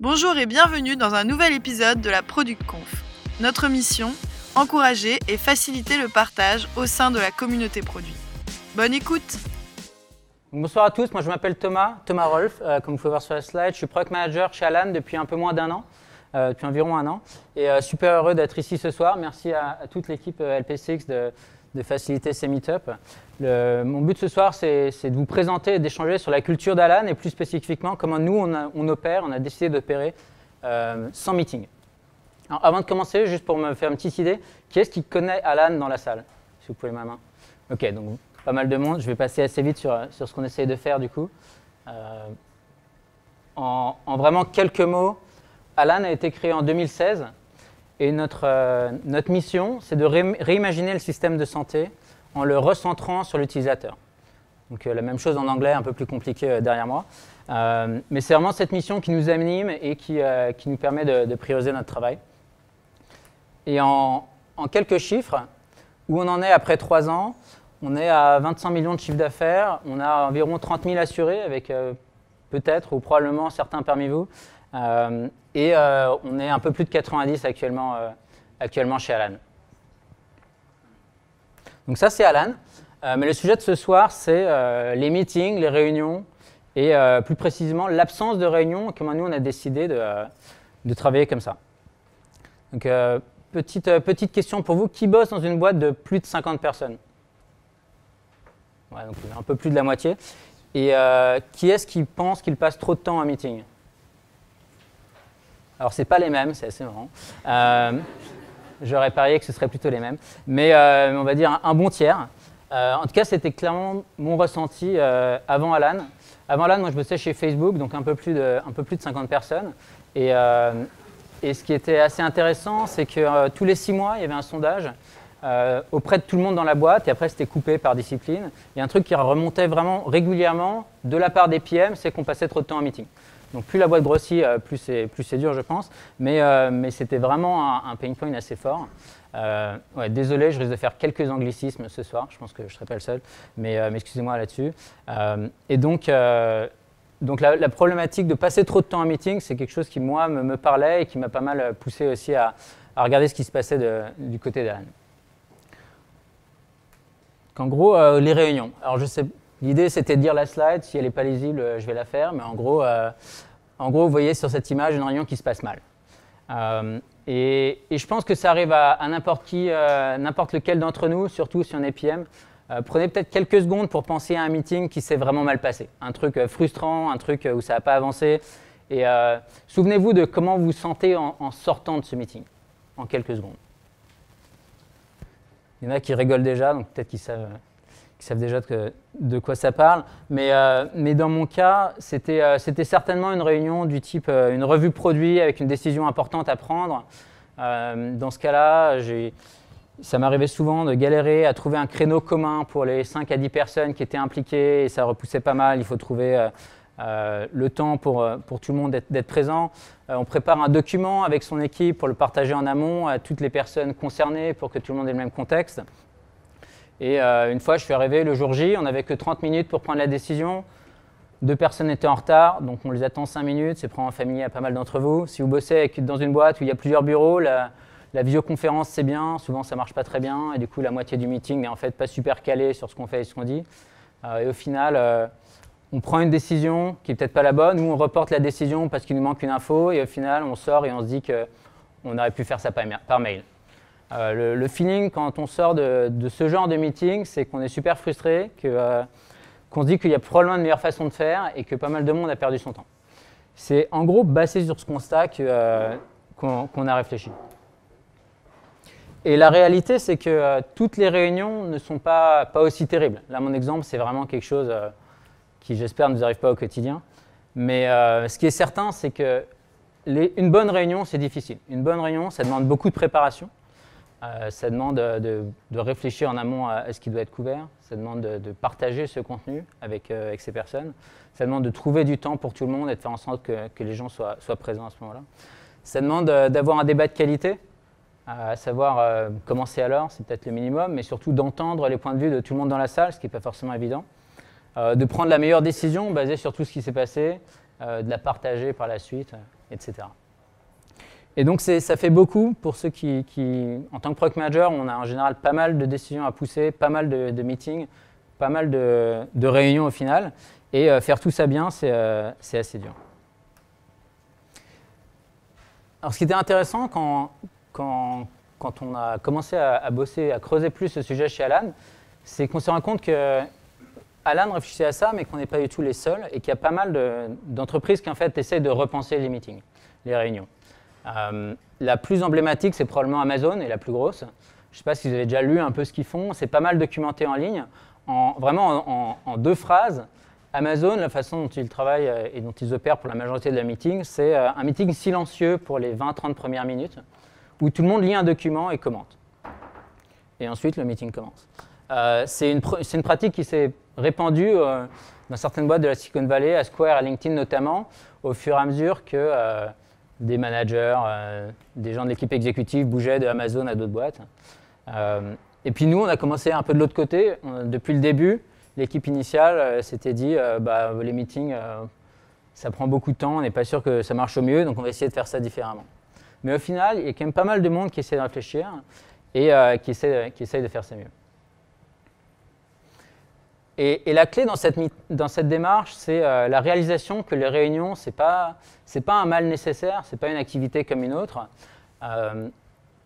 Bonjour et bienvenue dans un nouvel épisode de la Product Conf. Notre mission encourager et faciliter le partage au sein de la communauté produit. Bonne écoute Bonsoir à tous, moi je m'appelle Thomas, Thomas Rolf, euh, comme vous pouvez voir sur la slide. Je suis product manager chez Alan depuis un peu moins d'un an, euh, depuis environ un an. Et euh, super heureux d'être ici ce soir. Merci à, toute l'équipe LP6 de, de faciliter ces meet-ups. Mon but ce soir, c'est de vous présenter et d'échanger sur la culture d'Alan et plus spécifiquement comment nous, on, opère, on a décidé d'opérer euh, sans meeting. Avant de commencer, juste pour me faire une petite idée, qui est-ce qui connaît Alan dans la salle Si vous pouvez ma main? Ok, donc pas mal de monde. Je vais passer assez vite sur, ce qu'on essaye de faire du coup. Euh, en, en vraiment quelques mots, Alan a été créé en 2016 et notre, euh, notre mission, c'est de ré- réimaginer le système de santé en le recentrant sur l'utilisateur. Donc euh, la même chose en anglais, un peu plus compliqué euh, derrière moi. Euh, mais c'est vraiment cette mission qui nous anime et qui, qui nous permet de, prioriser notre travail. Et en, en quelques chiffres, où on en est après trois ans, on est à 25 millions de chiffre d'affaires, on a environ 30 000 assurés avec peut-être ou probablement certains parmi vous, et on est un peu plus de 90 actuellement, actuellement chez Alan. Donc ça c'est Alan, Euh, mais le sujet de ce soir c'est euh, les meetings, les réunions et euh, plus précisément l'absence de réunions comment nous on a décidé de, de travailler comme ça. Donc petite, petite question pour vous, qui bosse dans une boîte de plus de 50 personnes? Ouais, donc un peu plus de la moitié. Et qui est-ce qui pense qu'il passe trop de temps en meeting? Alors, c'est pas les mêmes, c'est assez marrant. J'aurais parié que ce serait plutôt les mêmes. Mais euh, on va dire un, bon tiers. Euh, en tout cas, c'était clairement mon ressenti euh, avant Alan. Avant Alan, moi, je bossais chez Facebook, donc un peu plus de, un peu plus de 50 personnes. Et, ce qui était assez intéressant, c'est que tous les six mois, il y avait un sondage auprès de tout le monde dans la boîte, et après c'était coupé par discipline. Il y a un truc qui remontait vraiment régulièrement de la part des PM, c'est qu'on passait trop de temps en meeting. Donc plus la boîte grossit, euh, plus c'est dur, je pense. Mais, euh, c'était vraiment un, pain point assez fort. Euh, désolé, je risque de faire quelques anglicismes ce soir. Je pense que je ne serai pas le seul, mais, excusez-moi là-dessus. Et donc, la, problématique de passer trop de temps en meeting, c'est quelque chose qui moi me, parlait et qui m'a pas mal poussé aussi à, regarder ce qui se passait du côté d'Alan. En gros, les réunions. Alors, je sais, l'idée c'était de dire la slide. Si elle n'est pas lisible, euh, je vais la faire. Mais en gros, euh, en gros, vous voyez sur cette image une réunion qui se passe mal. Euh, et, je pense que ça arrive à, n'importe qui, n'importe lequel d'entre nous, surtout si on est PM. Prenez peut-être quelques secondes pour penser à un meeting qui s'est vraiment mal passé. Un truc frustrant, un truc où ça n'a pas avancé. Et souvenez-vous de comment vous vous sentez en, en sortant de ce meeting, en quelques secondes. Il y en a qui rigolent déjà, donc peut-être qu'ils savent, qu'ils savent déjà de, quoi ça parle. Mais, euh, mais dans mon cas, c'était euh, certainement une réunion du type euh, une revue produit avec une décision importante à prendre. Euh, dans ce cas-là, ça m'arrivait souvent de galérer à trouver un créneau commun pour les 5 à 10 personnes qui étaient impliquées et ça repoussait pas mal. Il faut trouver le temps pour, pour tout le monde d'être- présent. On prépare un document avec son équipe pour le partager en amont à toutes les personnes concernées pour que tout le monde ait le même contexte. Et euh, une fois, je suis arrivé le jour J, on n'avait que 30 minutes pour prendre la décision. Deux personnes étaient en retard, donc on les attend 5 minutes. C'est probablement familier à pas mal d'entre vous. Si vous bossez dans une boîte où il y a plusieurs bureaux, la, visioconférence c'est bien. Souvent, ça marche pas très bien. Et du coup, la moitié du meeting n'est en fait pas super calée sur ce qu'on fait et ce qu'on dit. Euh, et au final, euh, on prend une décision qui est peut-être pas la bonne, ou on reporte la décision parce qu'il nous manque une info. Et au final, on sort et on se dit qu'on aurait pu faire ça par mail. Euh, le, feeling quand on sort de, ce genre de meeting, c'est qu'on est super frustré, euh, qu'on se dit qu'il y a probablement une meilleure façon de faire et que pas mal de monde a perdu son temps. C'est en gros basé sur ce constat euh, qu'on, a réfléchi. Et la réalité, c'est que toutes les réunions ne sont pas, aussi terribles. Là, mon exemple, c'est vraiment quelque chose qui, j'espère, ne nous arrive pas au quotidien. Mais ce qui est certain, c'est que une bonne réunion, c'est difficile. Une bonne réunion, ça demande beaucoup de préparation. Euh, ça demande de, de- réfléchir en amont à, ce qui doit être couvert. Ça demande de, partager ce contenu avec, euh, avec ces personnes. Ça demande de trouver du temps pour tout le monde et de faire en sorte que, les gens soient, présents à ce moment-là. Ça demande euh, d'avoir un débat de qualité, à savoir euh, commencer à l'heure, c'est peut-être le minimum, mais surtout d'entendre les points de vue de tout le monde dans la salle, ce qui n'est pas forcément évident. Euh, de prendre la meilleure décision basée sur tout ce qui s'est passé, euh, de la partager par la suite. etc. Et donc ça fait beaucoup pour ceux qui, en tant que product manager, on a en général pas mal de décisions à pousser, pas mal de, meetings, pas mal de, réunions au final. Et euh, faire tout ça bien, euh, c'est assez dur. Alors ce qui était intéressant quand, on a commencé à, bosser, à creuser plus ce sujet chez Alan, c'est qu'on s'est rendu compte que Alan réfléchissait à ça, mais qu'on n'est pas du tout les seuls, et qu'il y a pas mal d'entreprises qui en fait essaient de repenser les meetings, les réunions. Euh, la plus emblématique, c'est probablement Amazon, et la plus grosse. Je ne sais pas si vous avez déjà lu un peu ce qu'ils font. C'est pas mal documenté en ligne. En, vraiment en, deux phrases, Amazon, la façon dont ils travaillent euh, et dont ils opèrent pour la majorité de la meeting, c'est euh, un meeting silencieux pour les 20-30 premières minutes, où tout le monde lit un document et commente. Et ensuite, le meeting commence. c'est une, pratique qui s'est répandue dans certaines boîtes de la Silicon Valley, à Square, à LinkedIn notamment, au fur et à mesure que des managers, euh, des gens de l'équipe exécutive bougeaient de Amazon à d'autres boîtes. Euh, et puis nous, on a commencé un peu de l'autre côté. depuis le début, l'équipe initiale euh, s'était dit, bah, les meetings, ça prend beaucoup de temps, on n'est pas sûr que ça marche au mieux, donc on va essayer de faire ça différemment. Mais au final, il y a quand même pas mal de monde qui essaie de réfléchir et qui, essaie, qui essaie de faire ça mieux. Et, la clé dans cette, démarche, c'est euh, la réalisation que les réunions, ce n'est pas, un mal nécessaire, ce n'est pas une activité comme une autre. Euh,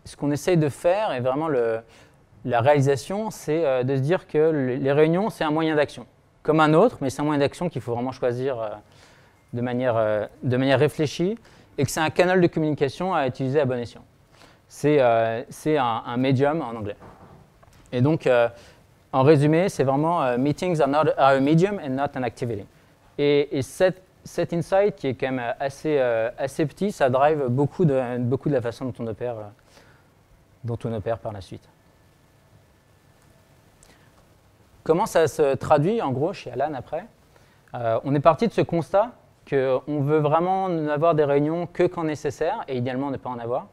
ce qu'on essaye de faire, et vraiment la réalisation, c'est euh, de se dire que les réunions, c'est un moyen d'action, comme un autre, mais c'est un moyen d'action qu'il faut vraiment choisir de, manière, réfléchie, et que c'est un canal de communication à utiliser à bon escient. C'est un, un, médium en anglais. Et donc, en résumé, c'est vraiment euh, meetings are, not, a medium and not an activity. Et, cet, insight qui est quand même assez, euh, assez petit, ça drive beaucoup de, beaucoup de la façon dont on opère, euh, dont on opère par la suite. Comment ça se traduit en gros chez Alan après? On est parti de ce constat qu'on veut vraiment n'avoir des réunions que quand nécessaire et idéalement ne pas en avoir.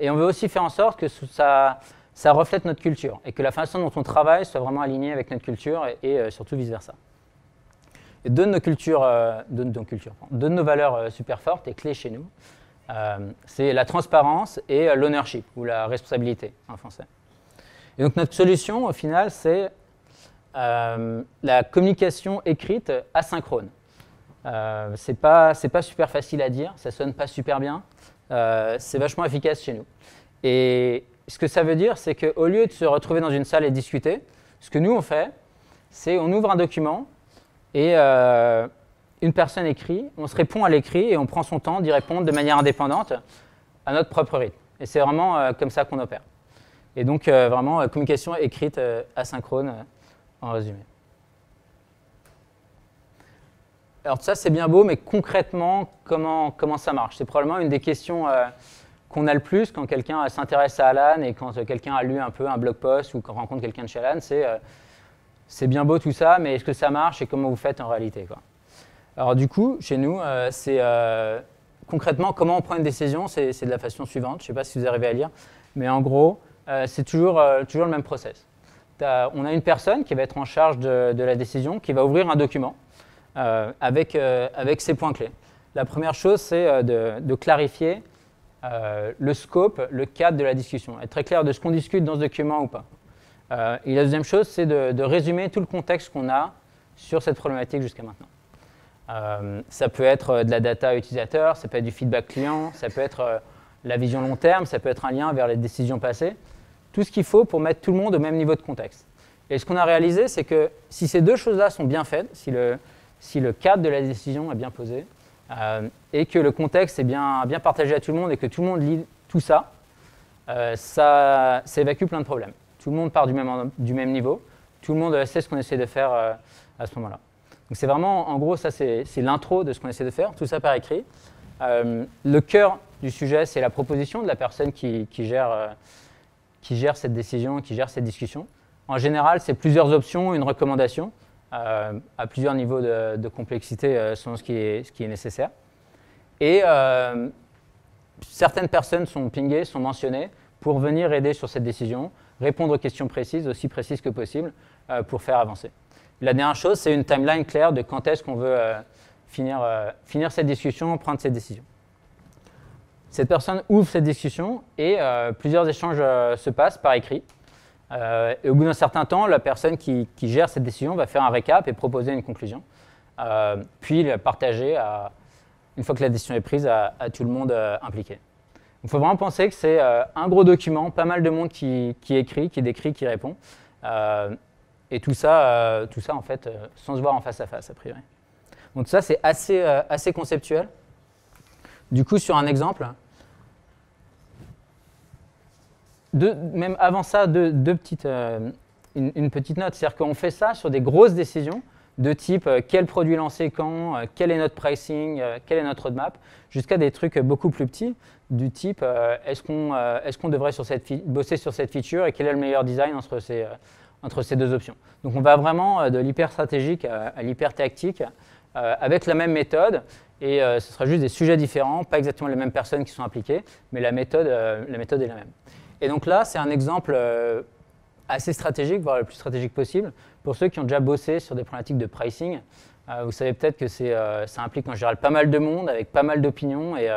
et on veut aussi faire en sorte que ça, ça reflète notre culture et que la façon dont on travaille soit vraiment alignée avec notre culture et, euh, surtout vice-versa. De nos cultures, euh, de, nos valeurs euh, super fortes et clés chez nous, c'est la transparence et l'ownership, ou la responsabilité en français. Et donc notre solution, au final, c'est la communication écrite asynchrone. C'est pas, pas super facile à dire, ça sonne pas super bien, c'est vachement efficace chez nous. Et ce que ça veut dire, c'est qu'au lieu de se retrouver dans une salle et discuter, ce que nous on fait, c'est on ouvre un document et euh, une personne écrit, on se répond à l'écrit et on prend son temps d'y répondre de manière indépendante à notre propre rythme. Et c'est vraiment euh, comme ça qu'on opère. Et donc euh, vraiment communication écrite asynchrone en résumé. Alors ça c'est bien beau, mais concrètement comment, comment ça marche? C'est probablement une des questions qu'on a le plus quand quelqu'un s'intéresse à Alan et quand quelqu'un a lu un peu un blog post ou qu'on rencontre quelqu'un de chez Alan, c'est euh, c'est bien beau tout ça, mais est-ce que ça marche et comment vous faites en réalité. Alors du coup, chez nous, euh, c'est euh, concrètement comment on prend une décision, c'est de la façon suivante. Je ne sais pas si vous arrivez à lire, mais en gros, c'est toujours, toujours le même process. on a une personne qui va être en charge de, la décision, qui va ouvrir un document avec, avec ses points clés. La première chose, c'est de, clarifier euh, le scope, le cadre de la discussion, être très clair de ce qu'on discute dans ce document ou pas. Euh, et la deuxième chose, c'est de, résumer tout le contexte qu'on a sur cette problématique jusqu'à maintenant. Euh, ça peut être de la data utilisateur, ça peut être du feedback client, ça peut être la vision long terme, ça peut être un lien vers les décisions passées. Tout ce qu'il faut pour mettre tout le monde au même niveau de contexte. Et ce qu'on a réalisé, c'est que si ces deux choses-là sont bien faites, si le, si le cadre de la décision est bien posé, euh, et que le contexte est bien, partagé à tout le monde et que tout le monde lit tout ça, euh, ça, évacue plein de problèmes. Tout le monde part du même, niveau, tout le monde sait ce qu'on essaie de faire euh, à ce moment-là. Donc c'est vraiment, en gros, ça c'est l'intro de ce qu'on essaie de faire, tout ça par écrit. le cœur du sujet, c'est la proposition de la personne qui, gère, qui gère cette décision, qui gère cette discussion. En général, c'est plusieurs options, une recommandation. Euh, à plusieurs niveaux de, complexité euh, selon ce qui, est, nécessaire. Et euh, certaines personnes sont pingées, sont mentionnées pour venir aider sur cette décision, répondre aux questions précises, aussi précises que possible, pour faire avancer. La dernière chose, c'est une timeline claire de quand est-ce qu'on veut finir, finir cette discussion, prendre cette décision. Cette personne ouvre cette discussion et plusieurs échanges se passent par écrit. Et au bout d'un certain temps, la personne qui, gère cette décision va faire un récap et proposer une conclusion, puis la partager une fois que la décision est prise à, tout le monde impliqué. Il faut vraiment penser que c'est un gros document, pas mal de monde qui, écrit, qui décrit, qui répond. et tout ça, tout ça, en fait, sans se voir en face à face, a priori. Donc ça, c'est assez, euh, assez conceptuel. Du coup, sur un exemple, même avant ça, euh, une, petite note. C'est-à-dire qu'on fait ça sur des grosses décisions de type euh, quel produit lancer quand, quel est notre pricing, quel est notre roadmap, jusqu'à des trucs beaucoup plus petits du type est-ce qu'on devrait bosser sur cette feature et quel est le meilleur design entre ces, deux options. Donc on va vraiment de l'hyper stratégique à l'hyper tactique euh, avec la même méthode. Et euh, ce sera juste des sujets différents, pas exactement les mêmes personnes qui sont impliquées, mais euh, la méthode est la même. Et donc là, c'est un exemple assez stratégique, voire le plus stratégique possible, pour ceux qui ont déjà bossé sur des problématiques de pricing. vous savez peut-être que ça implique en général pas mal de monde, avec pas mal d'opinions, et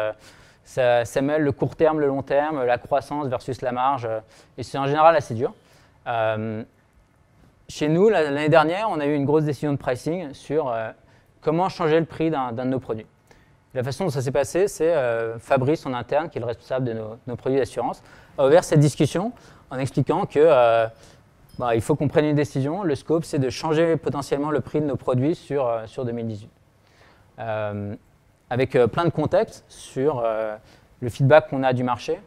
ça, mêle le court terme, le long terme, la croissance versus la marge, et c'est en général assez dur. chez nous, l'année dernière, on a eu une grosse décision de pricing sur comment changer le prix d'un de nos produits. La façon dont ça s'est passé, c'est euh, Fabrice en interne, qui est le responsable de nos, produits d'assurance, a ouvert cette discussion en expliquant que euh, bah, il faut qu'on prenne une décision. Le scope, c'est de changer potentiellement le prix de nos produits sur, euh, sur 2018. avec plein de contextes sur le feedback qu'on a du marché,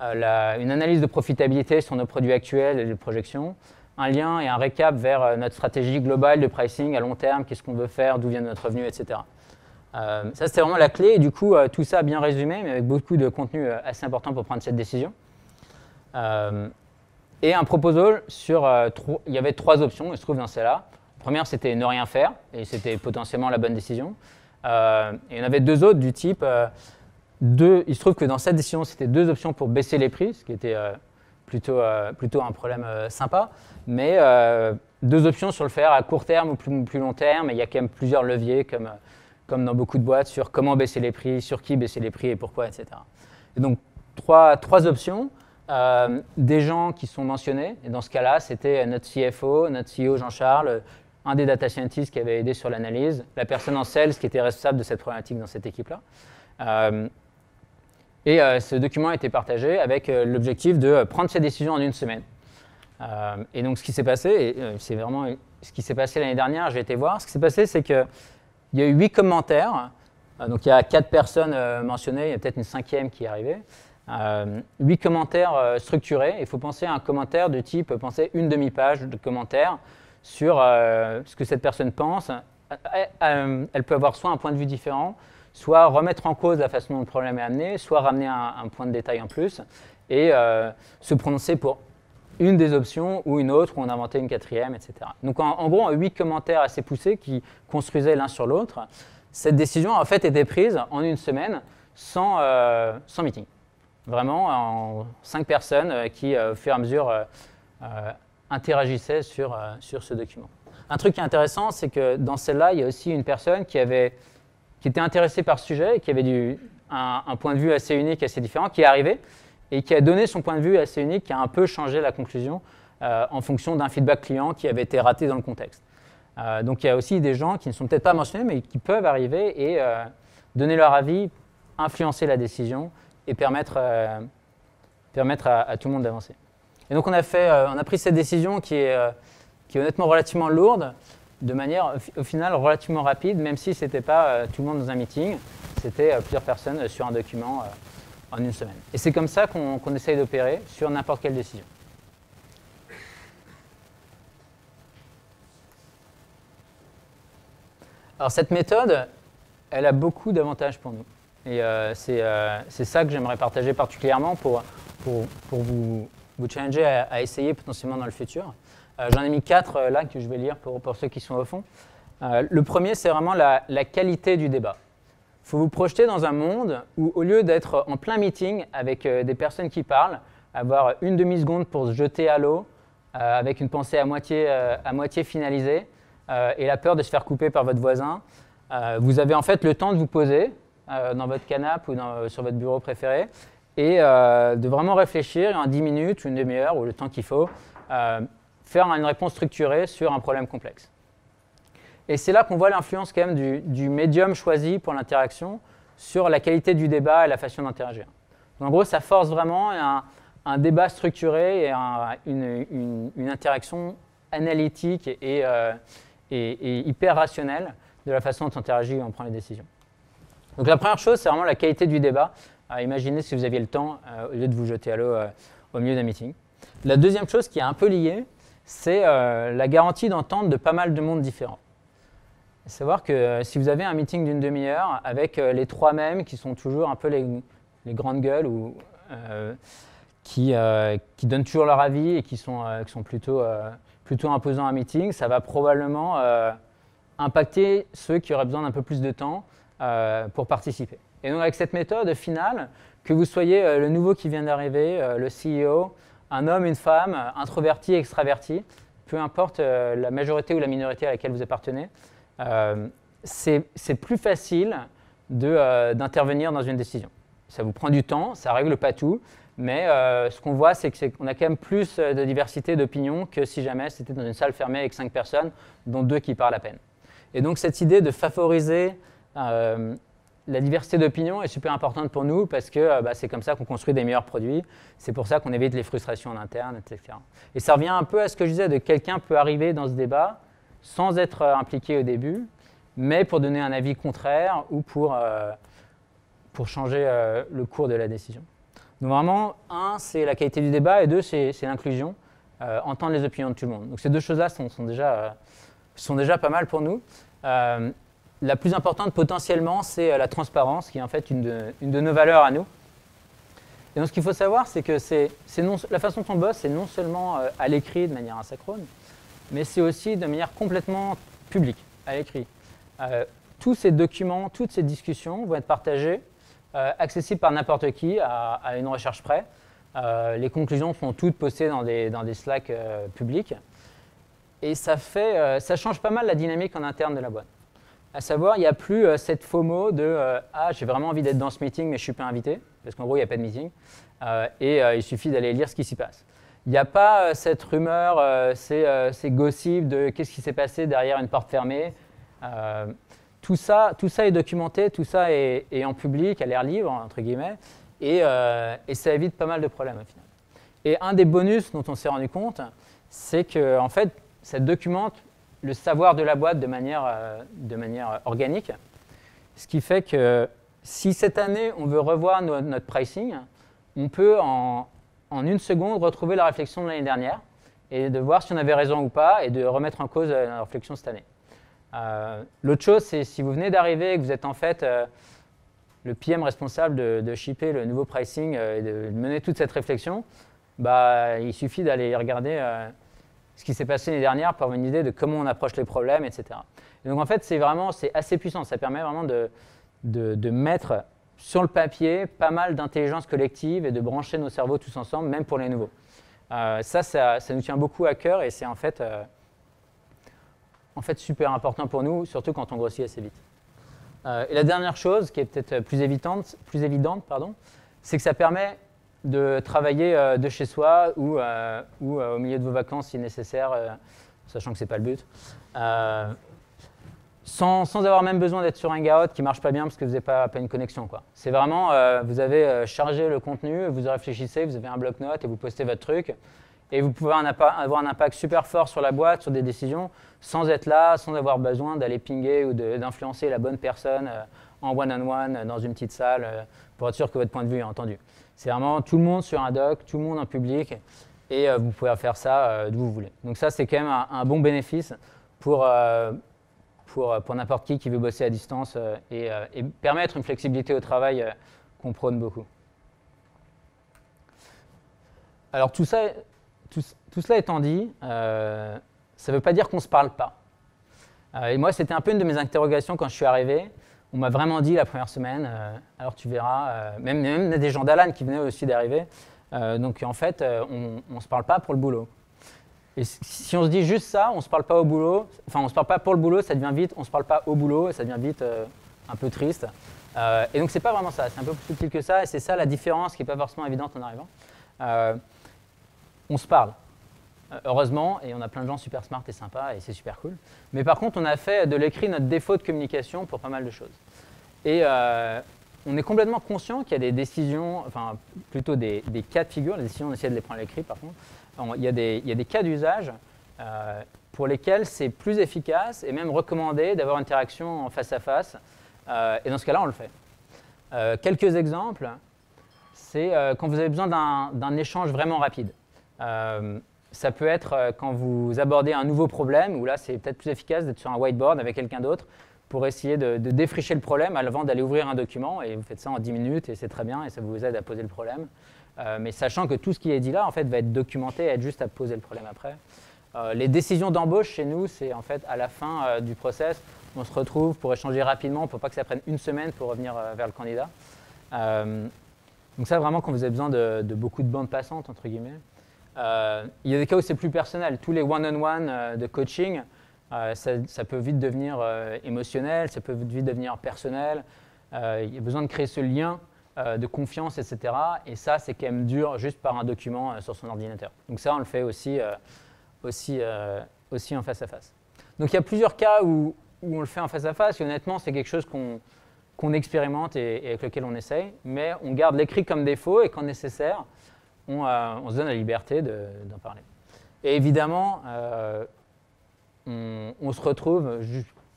une analyse de profitabilité sur nos produits actuels et les projections, un lien et un récap vers euh, notre stratégie globale de pricing à long terme, qu'est-ce qu'on veut faire, d'où vient notre revenu, etc. Euh, ça, c'était vraiment la clé. Et du coup, euh, tout ça bien résumé, mais avec beaucoup de contenu assez important pour prendre cette décision. Et un proposal sur. il y avait trois options, il se trouve dans celle-là. La première, c'était ne rien faire, et c'était potentiellement la bonne décision. et il y en avait deux autres du type. deux, il se trouve que dans cette décision, c'était deux options pour baisser les prix, ce qui était plutôt, plutôt un problème sympa mais euh, deux options sur le faire à court terme ou plus, plus long terme. il y a quand même plusieurs leviers, comme, comme dans beaucoup de boîtes, sur comment baisser les prix, sur qui baisser les prix et pourquoi, etc. Et donc, trois, trois options. Euh, des gens qui sont mentionnés, et dans ce cas-là, c'était notre CFO, notre CEO Jean-Charles, un des data scientists qui avait aidé sur l'analyse, la personne en sales qui était responsable de cette problématique dans cette équipe-là. Euh, et ce document a été partagé avec l'objectif de prendre ces décisions en une semaine. Euh, et donc, ce qui s'est passé, euh, c'est vraiment ce qui s'est passé l'année dernière, j'ai été voir, ce qui s'est passé, c'est qu'il y a eu huit commentaires. Euh, donc, il y a quatre personnes mentionnées, il y a peut-être une cinquième qui est arrivée. Huit commentaires structurés. Il faut penser à un commentaire de type, penser une demi-page de commentaires sur ce que cette personne pense. Elle peut avoir soit un point de vue différent, soit remettre en cause la façon dont le problème est amené, soit ramener un, point de détail en plus, et se prononcer pour une des options ou une autre, ou on inventait une quatrième, etc. Donc en, gros, huit commentaires assez poussés qui construisaient l'un sur l'autre. Cette décision a en fait été prise en une semaine sans, euh, sans meeting. Vraiment, en cinq personnes euh, qui, euh, au fur et à mesure, interagissaient sur, sur ce document. Un truc qui est intéressant, c'est que dans celle-là, il y a aussi une personne qui, avait, qui était intéressée par ce sujet, qui avait du, un, point de vue assez unique, assez différent, qui est arrivé et qui a donné son point de vue assez unique, qui a un peu changé la conclusion euh, en fonction d'un feedback client qui avait été raté dans le contexte. Euh, donc il y a aussi des gens qui ne sont peut-être pas mentionnés, mais qui peuvent arriver et euh, donner leur avis, influencer la décision et permettre, permettre à, tout le monde d'avancer. Et donc on a, fait, on a pris cette décision qui est, qui est honnêtement relativement lourde, de manière au final relativement rapide, même si ce n'était pas tout le monde dans un meeting, c'était plusieurs personnes sur un document en une semaine. Et c'est comme ça qu'on essaye d'opérer sur n'importe quelle décision. Alors cette méthode, elle a beaucoup d'avantages pour nous. Et euh, euh, c'est ça que j'aimerais partager particulièrement pour, vous, challenger à, essayer potentiellement dans le futur. Euh, j'en ai mis quatre là que je vais lire pour, ceux qui sont au fond. le premier, c'est vraiment la, qualité du débat. Il faut vous projeter dans un monde où, au lieu d'être en plein meeting avec des personnes qui parlent, avoir une demi-seconde pour se jeter à l'eau, avec une pensée à moitié finalisée, et la peur de se faire couper par votre voisin, vous avez en fait le temps de vous poser, dans votre canapé ou sur votre bureau préféré et de vraiment réfléchir en 10 minutes, une demi-heure ou le temps qu'il faut, faire une réponse structurée sur un problème complexe. Et c'est là qu'on voit l'influence quand même du, médium choisi pour l'interaction sur la qualité du débat et la façon d'interagir. En gros, ça force vraiment un, débat structuré et une, interaction analytique euh, et, hyper rationnelle de la façon dont on interagit et on prend les décisions. Donc la première chose, c'est vraiment la qualité du débat. imaginez si vous aviez le temps, euh, au lieu de vous jeter à l'eau euh, au milieu d'un meeting. La deuxième chose qui est un peu liée, c'est euh, la garantie d'entente de pas mal de mondes différents. Savoir que si vous avez un meeting d'une demi-heure avec les trois mêmes qui sont toujours un peu les, grandes gueules ou qui, donnent toujours leur avis et qui sont, qui sont plutôt, plutôt imposants à un meeting, ça va probablement impacter ceux qui auraient besoin d'un peu plus de temps pour participer. Et donc avec cette méthode finale, que vous soyez le nouveau qui vient d'arriver, le CEO, un homme, une femme, introverti, extraverti, peu importe euh, la majorité ou la minorité à laquelle vous appartenez, euh, c'est plus facile euh, d'intervenir dans une décision. Ça vous prend du temps, ça ne règle pas tout, mais ce qu'on voit, c'est qu'on a quand même plus de diversité d'opinions que si jamais c'était dans une salle fermée avec cinq personnes, dont deux qui parlent à peine. Et donc cette idée de favoriser la diversité d'opinions est super importante pour nous parce que euh, bah, c'est comme ça qu'on construit des meilleurs produits. C'est pour ça qu'on évite les frustrations en interne, etc. Et ça revient un peu à ce que je disais de quelqu'un peut arriver dans ce débat sans être euh, impliqué au début, mais pour donner un avis contraire ou pour, euh, pour changer le cours de la décision. Donc vraiment, un, c'est la qualité du débat et deux, c'est l'inclusion, entendre les opinions de tout le monde. Donc ces deux choses-là sont, déjà, sont déjà pas mal pour nous. La plus importante potentiellement, c'est euh, la transparence, qui est en fait une de, nos valeurs à nous. Et donc ce qu'il faut savoir, c'est que la façon dont on bosse, c'est non seulement euh, à l'écrit de manière asynchrone, mais c'est aussi de manière complètement publique, à l'écrit. Euh, tous ces documents, toutes ces discussions vont être partagés, accessibles par n'importe qui à, une recherche près. les conclusions sont toutes postées dans des, dans des Slack publics. Et ça change pas mal la dynamique en interne de la boîte. À savoir, il n'y a plus euh, cette FOMO de euh, Ah, j'ai vraiment envie d'être dans ce meeting, mais je ne suis pas invité, parce qu'en gros, il n'y a pas de meeting. Euh, et il suffit d'aller lire ce qui s'y passe. Il n'y a pas cette rumeur, ces, ces, gossips de qu'est-ce qui s'est passé derrière une porte fermée. tout, ça, tout ça est documenté, tout ça est, en public, à l'air libre, entre guillemets, et, et, ça évite pas mal de problèmes au final. Et un des bonus dont on s'est rendu compte, c'est que en fait, ça documente le savoir de la boîte de manière, euh, de manière organique. Ce qui fait que si cette année on veut revoir notre pricing, on peut en, en, une seconde retrouver la réflexion de l'année dernière et de voir si on avait raison ou pas et de remettre en cause euh, la réflexion cette année. Euh, l'autre chose, c'est si vous venez d'arriver et que vous êtes en fait le PM responsable de, de, shipper le nouveau pricing et de mener toute cette réflexion, bah, il suffit d'aller regarder ce qui s'est passé l'année dernière pour avoir une idée de comment on approche les problèmes, etc. donc en fait, c'est vraiment c'est assez puissant. Ça permet vraiment de, de, mettre sur le papier pas mal d'intelligence collective et de brancher nos cerveaux tous ensemble, même pour les nouveaux. Euh, ça, ça, nous tient beaucoup à cœur et c'est en fait, euh, en fait super important pour nous, surtout quand on grossit assez vite. Euh, et la dernière chose, qui est peut-être plus évidente, plus évidente pardon, c'est que ça permet de travailler euh, de chez soi ou, euh, euh, au milieu de vos vacances si nécessaire, sachant que ce n'est pas le but. Sans, sans, avoir même besoin d'être sur un Hangout qui ne marche pas bien parce que vous n'avez pas, une connexion. C'est vraiment, vous avez chargé le contenu, vous réfléchissez, vous avez un bloc-notes et vous postez votre truc. Et vous pouvez avoir un impact super fort sur la boîte, sur des décisions, sans être là, sans avoir besoin d'aller pinguer ou d'influencer la bonne personne en one-on-one dans une petite salle pour être sûr que votre point de vue est entendu. C'est vraiment tout le monde sur un doc, tout le monde en public, et euh, vous pouvez faire ça euh, d'où vous voulez. Donc ça, c'est quand même un, bon bénéfice pour, euh, pour, n'importe qui qui veut bosser à distance et, permettre une flexibilité au travail qu'on prône beaucoup. Alors tout, tout cela étant dit, ça ne veut pas dire qu'on ne se parle pas. et moi, c'était un peu une de mes interrogations quand je suis arrivé on m'a vraiment dit la première semaine, euh, alors tu verras, euh, même, des gens d'Alan qui venaient aussi d'arriver. Euh, donc en fait, on ne se parle pas pour le boulot. Et si on se dit juste ça, on ne se parle pas au boulot, enfin on ne se parle pas pour le boulot, ça devient vite, on ne se parle pas au boulot, ça devient vite un peu triste. et donc, c'est pas vraiment ça. C'est un peu plus subtil que ça. Et c'est ça la différence qui n'est pas forcément évidente en arrivant. on se parle. Heureusement, et on a plein de gens super smart et sympas, et c'est super cool. Mais par contre, on a fait de l'écrit notre défaut de communication pour pas mal de choses. Et on est complètement conscient qu'il y a des décisions, enfin plutôt des, cas de figure, les décisions, on essaie de les prendre à l'écrit par contre, il y, a des, cas d'usage euh, pour lesquels c'est plus efficace et même recommandé d'avoir une interaction face à face. Euh, et dans ce cas-là, on le fait. Euh, quelques exemples, c'est quand vous avez besoin d'un échange vraiment rapide. Ça peut être quand vous abordez un nouveau problème, où là c'est peut-être plus efficace d'être sur un whiteboard avec quelqu'un d'autre pour essayer de, défricher le problème avant d'aller ouvrir un document. Et vous faites ça en 10 minutes et c'est très bien et ça vous aide à poser le problème. Euh, mais sachant que tout ce qui est dit là, en fait, va être documenté et être juste à poser le problème après. Euh, les décisions d'embauche chez nous, c'est en fait à la fin euh, du process, on se retrouve pour échanger rapidement, pour pas que ça prenne une semaine pour revenir vers le candidat. donc ça, vraiment, quand vous avez besoin de, de, beaucoup de bandes passantes, entre guillemets. Il y a des cas où c'est plus personnel. Tous les one-on-one de coaching, ça, peut vite devenir émotionnel, ça peut vite devenir personnel. il y a besoin de créer ce lien euh, de confiance, etc. Et ça, c'est quand même dur juste par un document euh, sur son ordinateur. Donc ça, on le fait aussi, euh, aussi, aussi en face à face. Donc il y a plusieurs cas où, on le fait en face à face. Et honnêtement, c'est quelque chose qu'on expérimente et, avec lequel on essaye. Mais on garde l'écrit comme défaut et quand nécessaire, on, se donne la liberté d'en parler. Et évidemment, on, on, se retrouve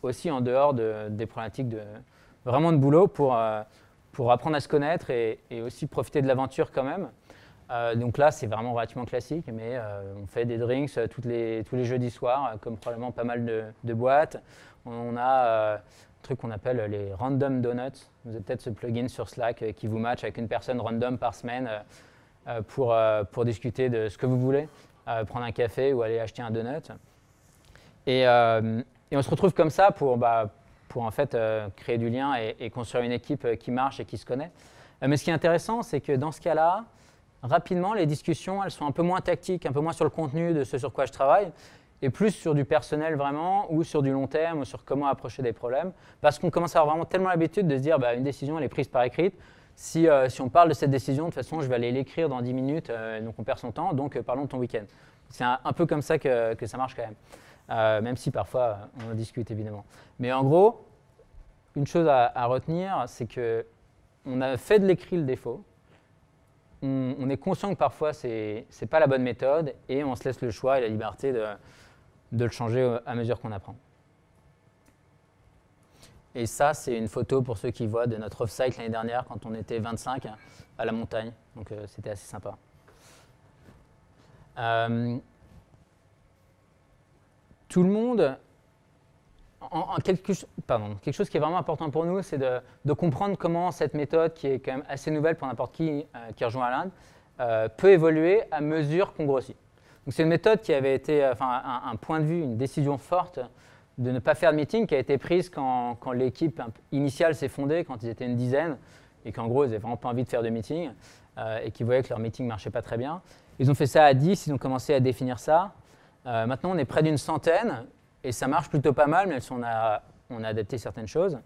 aussi en dehors de, des problématiques de, vraiment de boulot pour pour apprendre à se connaître et, aussi profiter de l'aventure quand même. Euh, donc là, c'est vraiment relativement classique, mais euh, on fait des drinks euh, toutes les, tous les jeudis soirs, comme probablement pas mal de, boîtes. On a un truc qu'on appelle les random donuts. Vous avez peut-être ce plugin sur Slack qui vous match avec une personne random par semaine pour, pour discuter de ce que vous voulez, prendre un café ou aller acheter un donut. Et, on se retrouve comme ça pour, bah, en fait euh, créer du lien et, construire une équipe euh, qui marche et qui se connaît. Euh, mais ce qui est intéressant, c'est que dans ce cas-là, rapidement, les discussions, elles sont un peu moins tactiques, un peu moins sur le contenu de ce sur quoi je travaille, et plus sur du personnel vraiment, ou sur du long terme, ou sur comment approcher des problèmes, parce qu'on commence à avoir vraiment tellement l'habitude de se dire, bah, une décision, elle est prise par écrite. Si, si, on parle de cette décision, de toute façon, je vais aller l'écrire dans 10 minutes, donc on perd son temps, donc parlons de ton week-end. C'est un, peu comme ça que, ça marche quand même. Euh, même si parfois on en discute évidemment. Mais en gros, une chose à, retenir, c'est que on a fait de l'écrit le défaut. On, est conscient que parfois c'est n'est pas la bonne méthode et on se laisse le choix et la liberté de le changer à mesure qu'on apprend. Et ça, c'est une photo pour ceux qui voient de notre off-site l'année dernière quand on était 25 à la montagne. Donc euh, c'était assez sympa. Euh, tout le monde, en, quelque, pardon, quelque, chose qui est vraiment important pour nous, c'est de, comprendre comment cette méthode, qui est quand même assez nouvelle pour n'importe qui euh, qui rejoint l'Inde, euh, peut évoluer à mesure qu'on grossit. c'est une méthode qui avait été, enfin, un, point de vue, une décision forte de ne pas faire de meeting qui a été prise quand, l'équipe initiale s'est fondée, quand ils étaient une dizaine, et qu'en gros, ils n'avaient vraiment pas envie de faire de meeting, et qu'ils voyaient que leur meeting ne marchait pas très bien. Ils ont fait ça à 10, ils ont commencé à définir ça. Euh, maintenant, on est près d'une centaine et ça marche plutôt pas mal, même si on a, on a adapté certaines choses.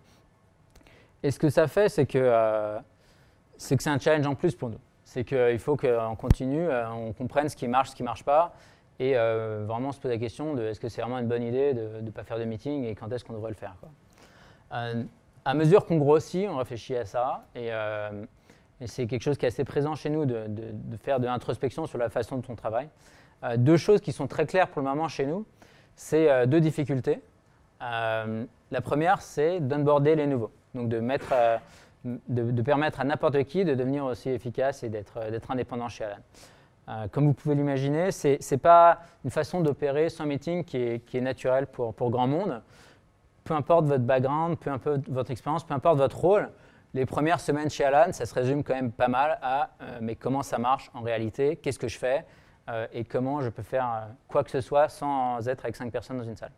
Et ce que ça fait, c'est que euh, c'est un challenge en plus pour nous. C'est qu'il faut qu'on continue, euh, on comprenne ce qui marche, ce qui ne marche pas, et vraiment se poser la question de est-ce que c'est vraiment une bonne idée de ne pas faire de meeting et quand est-ce qu'on devrait le faire. à mesure qu'on grossit, on réfléchit à ça, et, c'est quelque chose qui est assez présent chez nous de, de, de faire de l'introspection sur la façon dont on travaille. Euh, deux choses qui sont très claires pour le moment chez nous, c'est euh, deux difficultés. Euh, la première, c'est d'onboarder les nouveaux, donc de, mettre, de, permettre à n'importe qui de devenir aussi efficace et d'être indépendant chez Alan. Comme vous pouvez l'imaginer, ce n'est pas une façon d'opérer sans meeting qui est, qui naturelle pour, grand monde. Peu importe votre background, peu importe votre expérience, peu importe votre rôle, les premières semaines chez Alan, ça se résume quand même pas mal à mais comment ça marche en réalité, qu'est-ce que je fais, euh, et comment je peux faire euh, quoi que ce soit sans être avec cinq personnes dans une salle.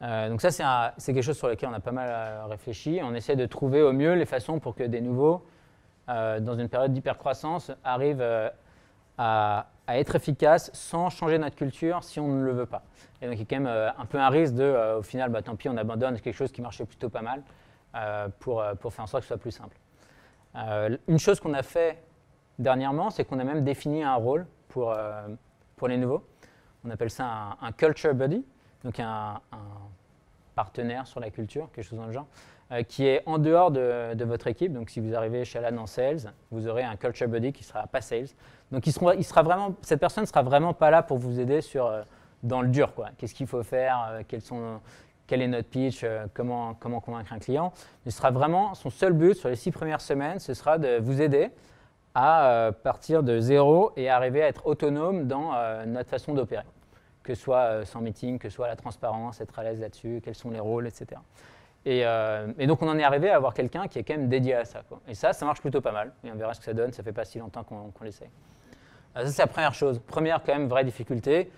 Euh, donc ça, c'est quelque chose sur lequel on a pas mal réfléchi. On essaie de trouver au mieux les façons pour que des nouveaux, dans une période d'hypercroissance, arrivent à, être efficaces sans changer notre culture si on ne le veut pas. Et donc il y a quand même un peu un risque de, au final, bah, tant pis, on abandonne quelque chose qui marchait plutôt pas mal. pour, pour faire en sorte que ce soit plus simple. une chose qu'on a fait dernièrement, c'est qu'on a même défini un rôle pour, pour les nouveaux. On appelle ça un, culture buddy, donc un, partenaire sur la culture, quelque chose dans le genre, euh, qui est en dehors de, votre équipe. Donc si vous arrivez chez Alan en sales, vous aurez un culture buddy qui sera pas sales. Donc il sera, vraiment, cette personne ne sera vraiment pas là pour vous aider sur, euh, dans le dur. Qu'est-ce qu'il faut faire euh, quels Quel est notre pitch comment, comment convaincre un client Il sera vraiment, son seul but sur les six premières semaines, ce sera de vous aider à partir de zéro et arriver à être autonome dans notre façon d'opérer. Que ce soit sans meeting, que ce soit la transparence, être à l'aise là-dessus, quels sont les rôles, etc. Euh, et, donc on en est arrivé à avoir quelqu'un qui est quand même dédié à ça. Et ça, ça marche plutôt pas mal. On verra ce que ça donne, ça fait pas si longtemps qu'on qu l'essaye. ça, c'est la première chose. Première, quand même, vraie difficulté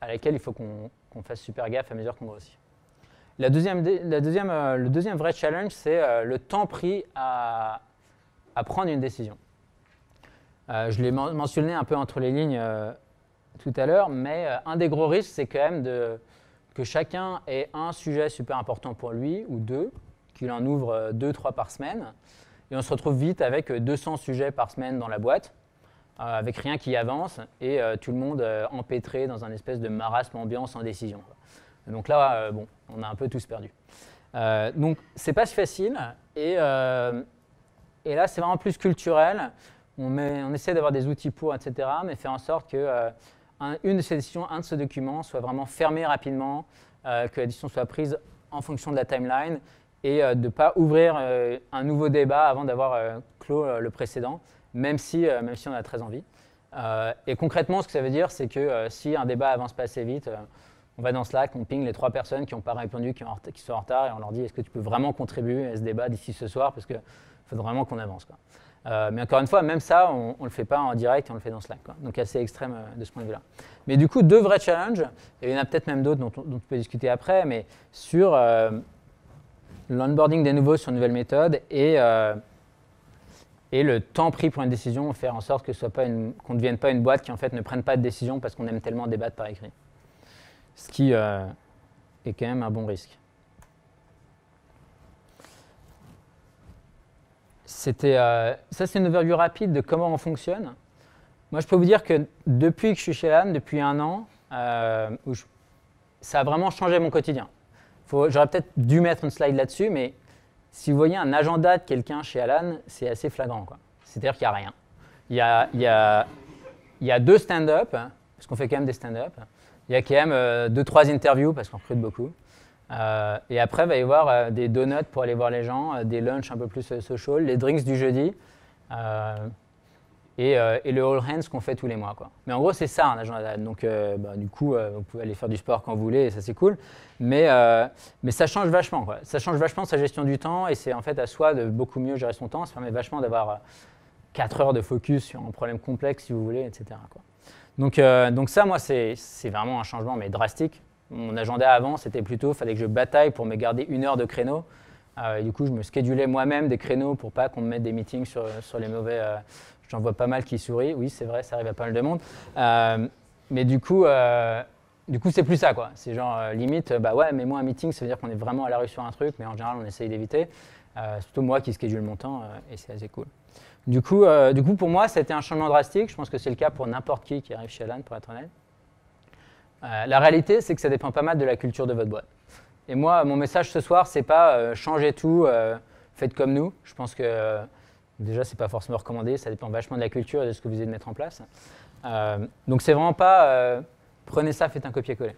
à laquelle il faut qu'on fasse super gaffe à mesure qu'on grossit. La deuxième, la deuxième, euh, le deuxième vrai challenge, c'est euh, le temps pris à, prendre une décision. je l'ai mentionné un peu entre les lignes tout à l'heure, mais un des gros risques, c'est quand même de, que chacun ait un sujet super important pour lui, ou deux, qu'il en ouvre euh, deux, trois par semaine, et on se retrouve vite avec 200 euh, sujets par semaine dans la boîte, euh, avec rien qui avance, et tout le monde empêtré dans un espèce de marasme ambiance en décision. Donc là, bon, on a un peu tous perdu. donc c'est pas si facile, et, et là c'est vraiment plus culturel. On, on essaie d'avoir des outils pour, etc., mais faire en sorte que une de ces décisions, un de ces documents soit vraiment fermé rapidement, euh, que la décision soit prise en fonction de la timeline et euh, de ne pas ouvrir euh, un nouveau débat avant d'avoir clos le précédent, même si, même si on a très envie. et concrètement, ce que ça veut dire, c'est que si un débat avance pas assez vite, on va dans Slack, on ping les trois personnes qui n'ont pas répondu, qui, sont en retard, et on leur dit est-ce que tu peux vraiment contribuer à ce débat d'ici ce soir? Parce qu'il faut vraiment qu'on avance. Euh, mais encore une fois, même ça, on ne le fait pas en direct, on le fait dans Slack. Quoi. Donc assez extrême euh, de ce point de vue-là. Mais du coup, deux vrais challenges, et il y en a peut-être même d'autres dont, on peut discuter après, mais sur euh, l'onboarding des nouveaux sur une nouvelle méthode et, et le temps pris pour une décision, faire en sorte qu'on ne devienne pas une boîte qui en fait ne prenne pas de décision parce qu'on aime tellement débattre par écrit. Ce qui est quand même un bon risque. C'était, euh, ça, c'est une overview rapide de comment on fonctionne. Moi, je peux vous dire que depuis que je suis chez Alan, depuis un an, euh, ça a vraiment changé mon quotidien. j'aurais peut-être dû mettre une slide là-dessus, mais si vous voyez un agenda de quelqu'un chez Alan, c'est assez flagrant. C'est-à-dire qu'il n'y a rien. Il y a, il y a, il y a deux stand-up, parce qu'on fait quand même des stand-up. Il y a quand même euh, deux, trois interviews, parce qu'on recrute beaucoup. Euh, et après, il va y avoir euh, des donuts pour aller voir les gens, euh, des lunchs un peu plus social, les drinks du jeudi et, le all hands qu'on fait tous les mois. Quoi. Mais en gros, c'est ça un agenda. Donc, bah, du coup, vous pouvez aller faire du sport quand vous voulez, et ça c'est cool. Mais, mais ça change vachement. Ça change vachement sa gestion du temps, et c'est en fait à soi de beaucoup mieux gérer son temps. Ça permet vachement d'avoir 4 heures de focus sur un problème complexe, si vous voulez, etc. Donc, donc ça, moi, c'est vraiment un changement, mais drastique. Mon agenda avant, c'était plutôt, fallait que je bataille pour me garder une heure de créneau. Euh, du coup, je me schedulais moi-même des créneaux pour pas qu'on me mette des meetings sur, les mauvais. Euh, j'en vois pas mal qui sourient. Oui, c'est vrai, ça arrive à pas mal de monde. Euh, mais du coup, c'est plus ça, quoi. C'est genre limite, bah ouais, mais moi un meeting, ça veut dire qu'on est vraiment à la rue sur un truc, mais en général, on essaye d'éviter. c'est plutôt moi qui schedule mon temps et c'est assez cool. Du coup, du coup, pour moi, c'était un changement drastique. Je pense que c'est le cas pour n'importe qui qui arrive chez Alan, pour être honnête. Euh, la réalité, c'est que ça dépend pas mal de la culture de votre boîte. Et moi, mon message ce soir, c'est pas euh, changez tout, euh, faites comme nous. Je pense que déjà, c'est pas forcément recommandé, ça dépend vachement de la culture et de ce que vous allez mettre en place. donc, c'est vraiment pas prenez ça, faites un copier-coller.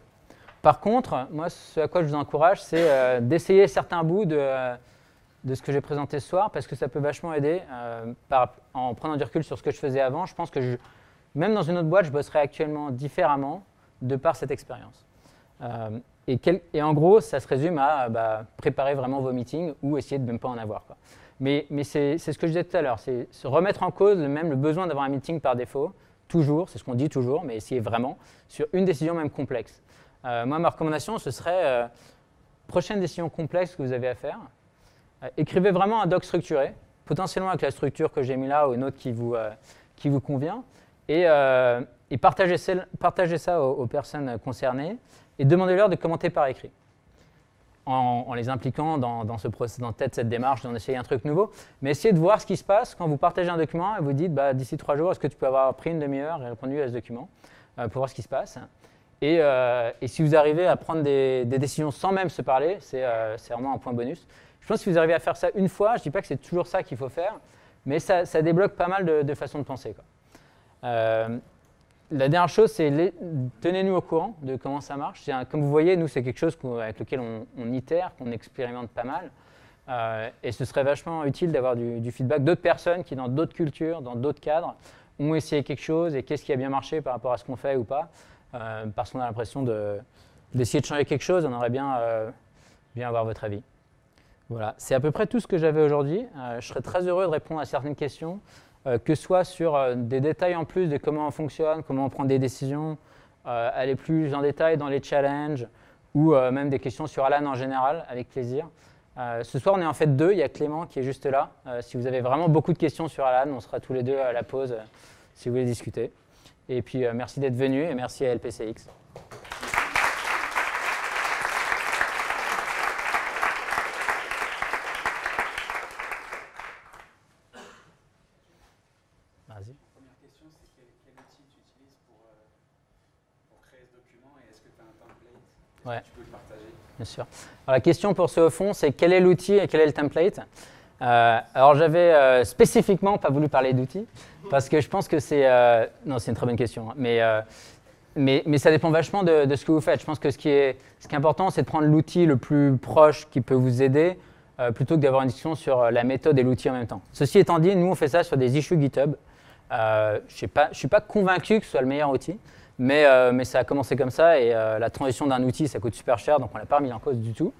Par contre, moi, ce à quoi je vous encourage, c'est d'essayer certains bouts de, ce que j'ai présenté ce soir, parce que ça peut vachement aider. En prenant du recul sur ce que je faisais avant, je pense que même dans une autre boîte, je bosserais actuellement différemment de par cette expérience. Euh, et, en gros, ça se résume à bah, préparer vraiment vos meetings ou essayer de même pas en avoir. Mais, c'est ce que je disais tout à l'heure, c'est se remettre en cause même le besoin d'avoir un meeting par défaut, toujours, c'est ce qu'on dit toujours, mais essayer vraiment sur une décision même complexe. Euh, moi, ma recommandation, ce serait euh, prochaine décision complexe que vous avez à faire, écrivez vraiment un doc structuré, potentiellement avec la structure que j'ai mis là ou une autre qui vous, qui vous convient, et, et partagez, ça aux, personnes concernées et demandez-leur de commenter par écrit. en, les impliquant dans, ce process, dans cette démarche d'en essayer un truc nouveau. Mais essayez de voir ce qui se passe quand vous partagez un document et vous dites bah, d'ici trois jours, est-ce que tu peux avoir pris une demi-heure et répondu à ce document pour voir ce qui se passe? Et, si vous arrivez à prendre des, décisions sans même se parler, c'est vraiment un point bonus. Je pense que si vous arrivez à faire ça une fois, je ne dis pas que c'est toujours ça qu'il faut faire, mais ça, débloque pas mal de, façons de penser. Euh, la dernière chose, c'est tenez-nous au courant de comment ça marche. comme vous voyez, nous, c'est quelque chose avec lequel on, itère, qu'on expérimente pas mal. Euh, et ce serait vachement utile d'avoir du, feedback d'autres personnes qui, dans d'autres cultures, dans d'autres cadres, ont essayé quelque chose et qu'est-ce qui a bien marché par rapport à ce qu'on fait ou pas. Euh, parce qu'on a l'impression d'essayer de, changer quelque chose, on aimerait bien, bien avoir votre avis. Voilà, c'est à peu près tout ce que j'avais aujourd'hui. Euh, je serais très heureux de répondre à certaines questions, euh, que ce soit sur euh, des détails en plus de comment on fonctionne, comment on prend des décisions, aller plus en détail dans les challenges, ou même des questions sur Alan en général, avec plaisir. ce soir, on est en fait deux. Il y a Clément qui est juste là. si vous avez vraiment beaucoup de questions sur Alan, on sera tous les deux à la pause si vous voulez discuter. Et puis, merci d'être venu et merci à LPCX. Ouais. Tu peux le partager. Bien la question pour ce fond, c'est quel est l'outil et quel est le template? Euh, Alors j'avais euh, spécifiquement pas voulu parler d'outils parce que je pense que c'est... Euh, non, c'est une très bonne question. Hein, mais, mais, mais, ça dépend vachement de, de, ce que vous faites. Je pense que ce qui est, ce qui est important, c'est de prendre l'outil le plus proche qui peut vous aider plutôt que d'avoir une discussion sur la méthode et l'outil en même temps. Ceci étant dit, nous, on fait ça sur des issues GitHub. je ne suis pas convaincu que ce soit le meilleur outil. Euh, mais, ça a commencé comme ça et euh, la transition d'un outil, ça coûte super cher, donc on ne l'a pas remis en cause du tout.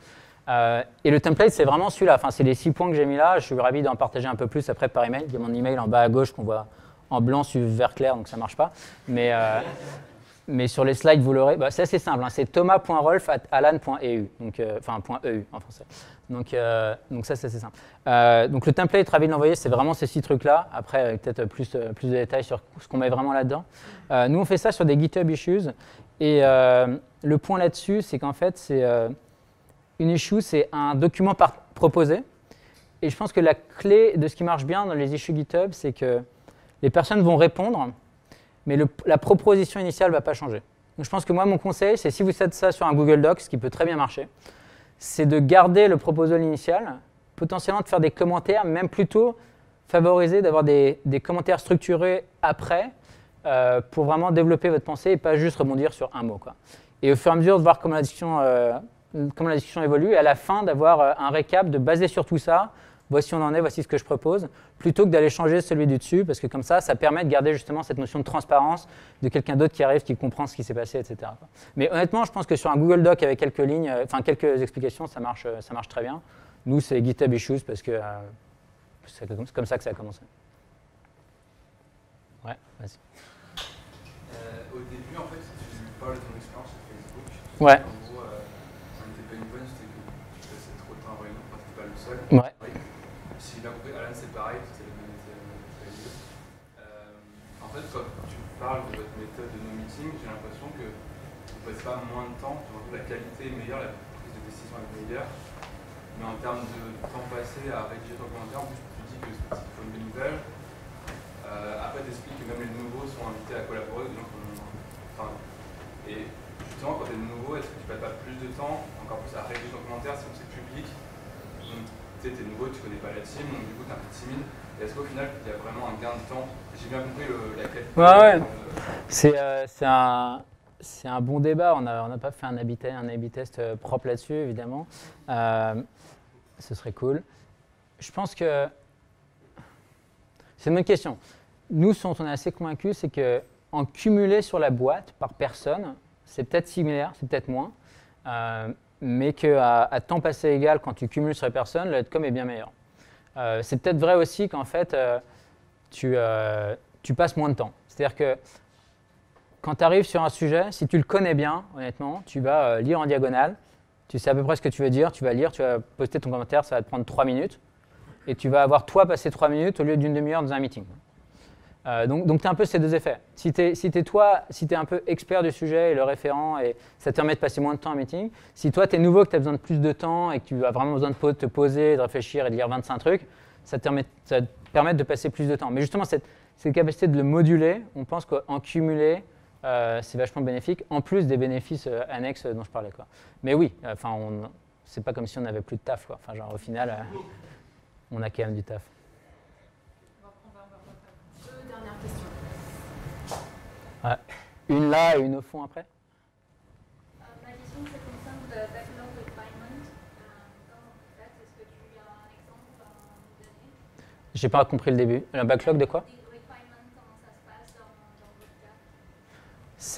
Euh, et le template, c'est vraiment celui-là. Enfin, c'est les six points que j'ai mis là. Je suis ravi d'en partager un peu plus après par email. Il y a mon email en bas à gauche qu'on voit en blanc sur vert clair, donc ça ne marche pas. Mais, sur les slides, vous l'aurez. Bah, c'est assez simple. Hein. C'est thomas.rolf.alan.eu, donc enfin .eu en français. Donc, euh, donc ça, c'est assez simple. Euh, donc le template ravi de l'envoyer, c'est vraiment ces six trucs-là. Après, peut-être plus, euh, plus de détails sur ce qu'on met vraiment là-dedans. nous, on fait ça sur des GitHub issues. Et le point là-dessus, c'est qu'en fait, c'est une issue, c'est un document proposé. Et je pense que la clé de ce qui marche bien dans les issues GitHub, c'est que les personnes vont répondre, mais la proposition initiale ne va pas changer. Donc je pense que moi, mon conseil, c'est si vous faites ça sur un Google Docs, ce qui peut très bien marcher, c'est de garder le proposal initial, potentiellement de faire des commentaires, même plutôt favoriser d'avoir des, commentaires structurés après euh, pour vraiment développer votre pensée et pas juste rebondir sur un mot. Et au fur et à mesure de voir comment la discussion, euh, comment la discussion évolue, à la fin d'avoir euh, un récap, de baser sur tout ça, voici où on en est, voici ce que je propose, plutôt que d'aller changer celui du dessus, parce que comme ça, ça permet de garder justement cette notion de transparence de quelqu'un d'autre qui arrive, qui comprend ce qui s'est passé, etc. Mais honnêtement, je pense que sur un Google Doc avec quelques lignes, euh, enfin quelques explications, ça marche, euh, ça marche très bien. Nous, c'est GitHub Issues parce que euh, c'est comme ça que ça a commencé. Ouais, vas-y. au début, en fait, tu parles de ton expérience sur Facebook. Ouais. En gros, on n'était pas une bonne, c'était que tu passais trop de temps en réunion, enfin, n'étais pas le seul. Ouais. Alan, c'est pareil, c'est le même euh, Fait, quand tu parles de votre méthode de nos meetings, j'ai l'impression que vous ne passez pas moins de temps, la qualité est meilleure, la prise de décision est meilleure. Mais en termes de temps passé à rédiger ton commentaire, tu dis que c'est une bonne nouvelle. Euh, après, tu expliques que même les nouveaux sont invités à collaborer. enfin, et justement, quand tu es nouveau, est-ce que tu passes pas plus de temps, encore plus à rédiger ton commentaire si c'est public tu es nouveau, tu connais pas la team, donc du coup tu es un peu timide. Est-ce qu'au final, il y a vraiment un gain de temps J'ai bien compris le, la qualité. Ouais, ouais. Euh, c'est un. C'est un bon débat. On n'a on pas fait un A-B un test euh, propre là-dessus, évidemment. Euh, ce serait cool. Je pense que c'est une bonne question. Nous, ce dont on est assez convaincus, c'est qu'en cumulé sur la boîte par personne, c'est peut-être similaire, c'est peut-être moins mais qu'à à temps passé égal, quand tu cumules sur les personnes, le est bien meilleur. Euh, c'est peut-être vrai aussi qu'en fait, euh, tu, euh, tu, passes moins de temps. C'est-à-dire que quand tu arrives sur un sujet, si tu le connais bien, honnêtement, tu vas lire en diagonale, tu sais à peu près ce que tu veux dire, tu vas lire, tu vas poster ton commentaire, ça va te prendre 3 minutes, et tu vas avoir toi passé 3 minutes au lieu d'une demi-heure dans un meeting. Euh, donc, donc tu as un peu ces deux effets. Si tu es, si toi, si tu es un peu expert du sujet et le référent, et ça te permet de passer moins de temps en meeting. Si toi, tu es nouveau, que tu as besoin de plus de temps et que tu as vraiment besoin de te poser, de réfléchir et de lire 25 trucs, ça te permet, ça te permet de passer plus de temps. Mais justement, cette, cette capacité de le moduler, on pense qu'en cumulé, euh, c'est vachement bénéfique, en plus des bénéfices euh, annexes dont je parlais. Quoi. Mais oui, enfin, c'est pas comme si on n'avait plus de taf. Quoi. Enfin, genre, au final, euh, on a quand même du taf. Une là et une au fond après Ma question, c'est concerne le backlog requirement. comment vous faites Est-ce que tu as un exemple à nous donner J'ai pas compris le début. Un backlog de quoi?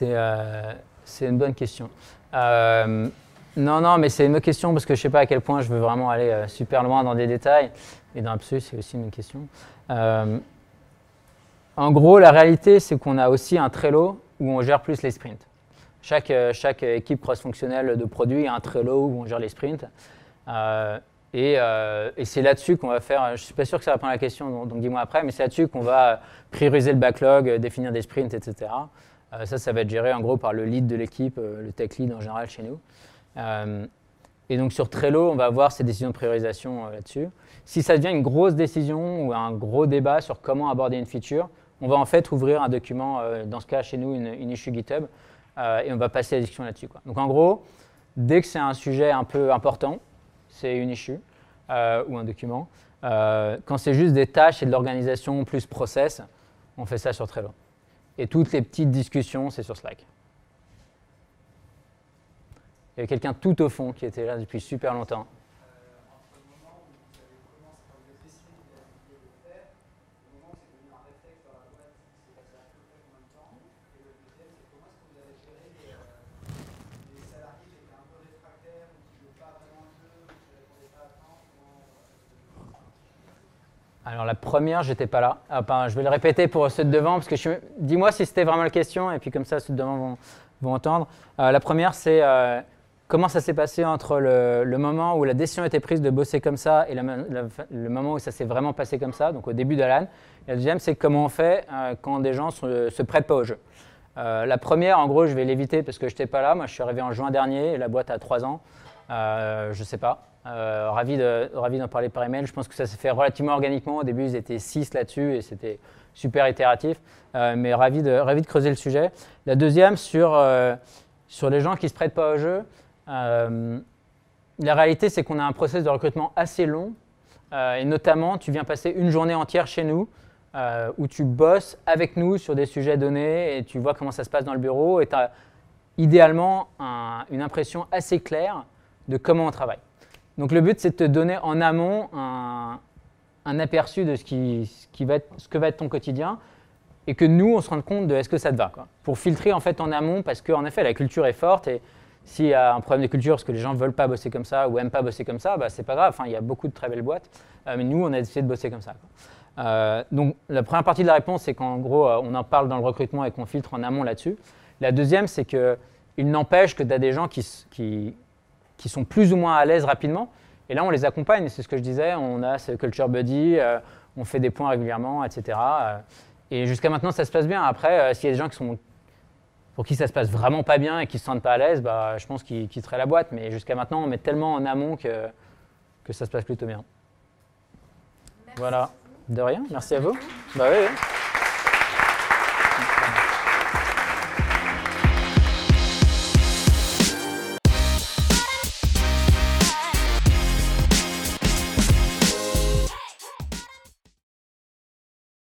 Euh, c'est une bonne question. Euh, non, non, mais c'est une question parce que je ne sais pas à quel point je veux vraiment aller euh, super loin dans des détails. Et dans l'absolu, c'est aussi une question. en gros, la réalité, c'est qu'on a aussi un Trello où on gère plus les sprints. Chaque, chaque équipe cross-fonctionnelle de produits a un Trello où on gère les sprints. Et, et c'est là-dessus qu'on va faire, je ne suis pas sûr que ça répond à la question, donc, dis-moi après, mais c'est là-dessus qu'on va prioriser le backlog, définir des sprints, etc. Euh, ça, ça va être géré en gros par le lead de l'équipe, euh, le tech lead en général chez nous. Euh, et donc sur Trello, on va avoir ces décisions de priorisation là-dessus. Si ça devient une grosse décision ou un gros débat sur comment aborder une feature, on va en fait ouvrir un document, dans ce cas chez nous, une, issue GitHub, et on va passer la discussion là-dessus. Donc en gros, dès que c'est un sujet un peu important, c'est une issue ou un document. quand c'est juste des tâches et de l'organisation plus process, on fait ça sur Trello. Et toutes les petites discussions, c'est sur Slack. Il y avait quelqu'un tout au fond qui était là depuis super longtemps. Alors la première, j'étais pas là. je vais le répéter pour ceux de devant, parce que je... dis-moi si c'était vraiment la question, et puis comme ça ceux de devant vont, entendre. Euh, la première, c'est euh, comment ça s'est passé entre le, moment où la décision été prise de bosser comme ça et le moment où ça s'est vraiment passé comme ça, donc au début d'Alan. Et la deuxième, c'est comment on fait euh, quand des gens se, se prêtent pas au jeu. la première, en gros, je vais l'éviter parce que je n'étais pas là. Moi, je suis arrivé en juin dernier la boîte a trois ans. je ne sais pas. Euh, ravi, d'en parler par email. Je pense que ça s'est fait relativement organiquement. Au début, ils étaient 6 là-dessus et c'était super itératif. Euh, mais ravi de, ravi de creuser le sujet. La deuxième, sur, euh, sur les gens qui ne se prêtent pas au jeu. la réalité, c'est qu'on a un process de recrutement assez long. et notamment, tu viens passer une journée entière chez nous où tu bosses avec nous sur des sujets donnés et tu vois comment ça se passe dans le bureau. Et tu as idéalement une impression assez claire de comment on travaille. Donc le but, c'est de te donner en amont un, aperçu de ce, qui, ce que va être ton quotidien et que nous, on se rende compte de est-ce que ça te va. Pour filtrer en fait en amont, parce qu'en effet, la culture est forte et s'il y a un problème de culture parce que les gens ne veulent pas bosser comme ça ou n'aiment pas bosser comme ça, bah, c'est pas grave. Enfin, il y a beaucoup de très belles boîtes, euh, mais nous, on a décidé de bosser comme ça. Euh, donc la première partie de la réponse, c'est qu'en gros, euh, on en parle dans le recrutement et qu'on filtre en amont là-dessus. La deuxième, c'est qu'il n'empêche que tu as des gens qui qui sont plus ou moins à l'aise rapidement. Et là, on les accompagne, c'est ce que je disais, on a ce Culture Buddy, euh, on fait des points régulièrement, etc. Euh, et jusqu'à maintenant, ça se passe bien. Après, euh, s'il y a des gens qui sont, pour qui ça se passe vraiment pas bien et qui ne se sentent pas à l'aise, bah, je pense qu'ils quitteraient la boîte. Mais jusqu'à maintenant, on met tellement en amont que, que ça se passe plutôt bien. Voilà. De rien, merci à vous. Bah, oui.